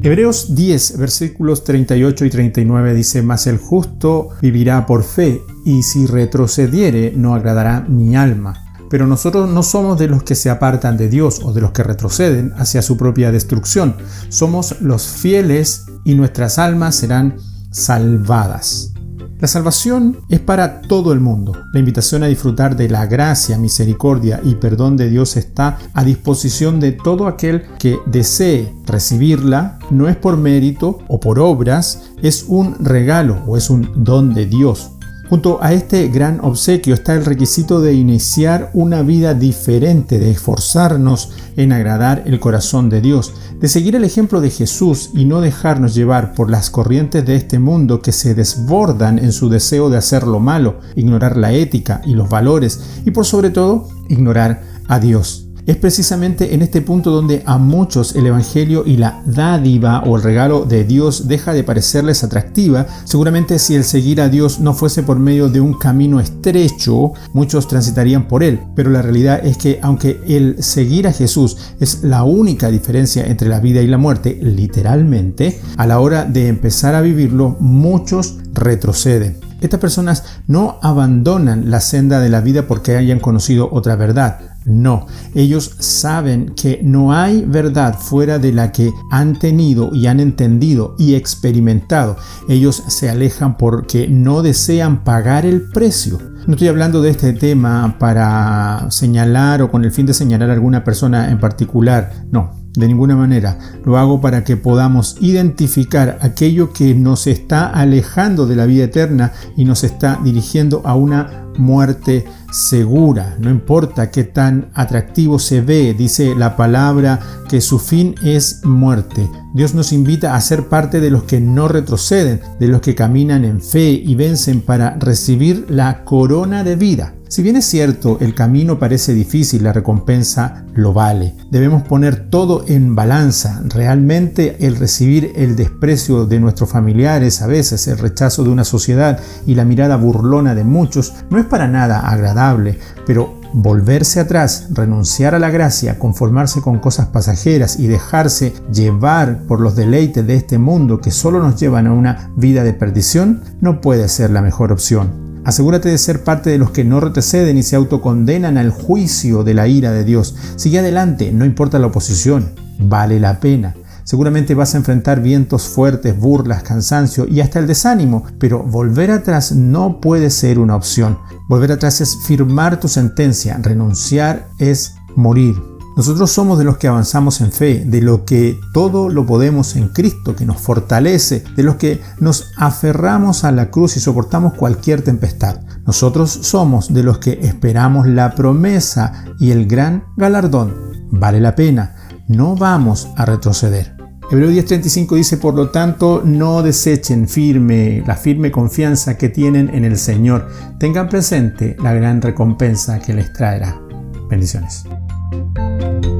Hebreos 10, versículos 38 y 39 dice, Mas el justo vivirá por fe, y si retrocediere no agradará mi alma. Pero nosotros no somos de los que se apartan de Dios o de los que retroceden hacia su propia destrucción. Somos los fieles y nuestras almas serán salvadas. La salvación es para todo el mundo. La invitación a disfrutar de la gracia, misericordia y perdón de Dios está a disposición de todo aquel que desee recibirla. No es por mérito o por obras, es un regalo o es un don de Dios. Junto a este gran obsequio está el requisito de iniciar una vida diferente, de esforzarnos en agradar el corazón de Dios, de seguir el ejemplo de Jesús y no dejarnos llevar por las corrientes de este mundo que se desbordan en su deseo de hacer lo malo, ignorar la ética y los valores y por sobre todo ignorar a Dios. Es precisamente en este punto donde a muchos el Evangelio y la dádiva o el regalo de Dios deja de parecerles atractiva. Seguramente si el seguir a Dios no fuese por medio de un camino estrecho, muchos transitarían por él. Pero la realidad es que aunque el seguir a Jesús es la única diferencia entre la vida y la muerte, literalmente, a la hora de empezar a vivirlo, muchos retroceden. Estas personas no abandonan la senda de la vida porque hayan conocido otra verdad. No, ellos saben que no hay verdad fuera de la que han tenido y han entendido y experimentado. Ellos se alejan porque no desean pagar el precio. No estoy hablando de este tema para señalar o con el fin de señalar a alguna persona en particular. No, de ninguna manera. Lo hago para que podamos identificar aquello que nos está alejando de la vida eterna y nos está dirigiendo a una muerte segura. No importa qué tan atractivo se ve, dice la palabra que su fin es muerte. Dios nos invita a ser parte de los que no retroceden, de los que caminan en fe y vencen para recibir la corona de vida. Si bien es cierto, el camino parece difícil, la recompensa lo vale. Debemos poner todo en balanza. Realmente el recibir el desprecio de nuestros familiares, a veces el rechazo de una sociedad y la mirada burlona de muchos, no es para nada agradable, pero volverse atrás, renunciar a la gracia, conformarse con cosas pasajeras y dejarse llevar por los deleites de este mundo que solo nos llevan a una vida de perdición, no puede ser la mejor opción. Asegúrate de ser parte de los que no retroceden y se autocondenan al juicio de la ira de Dios. Sigue adelante, no importa la oposición, vale la pena. Seguramente vas a enfrentar vientos fuertes, burlas, cansancio y hasta el desánimo, pero volver atrás no puede ser una opción. Volver atrás es firmar tu sentencia, renunciar es morir. Nosotros somos de los que avanzamos en fe, de lo que todo lo podemos en Cristo, que nos fortalece, de los que nos aferramos a la cruz y soportamos cualquier tempestad. Nosotros somos de los que esperamos la promesa y el gran galardón. Vale la pena, no vamos a retroceder. Hebreo 10:35 dice, por lo tanto, no desechen firme la firme confianza que tienen en el Señor. Tengan presente la gran recompensa que les traerá. Bendiciones. Thank you.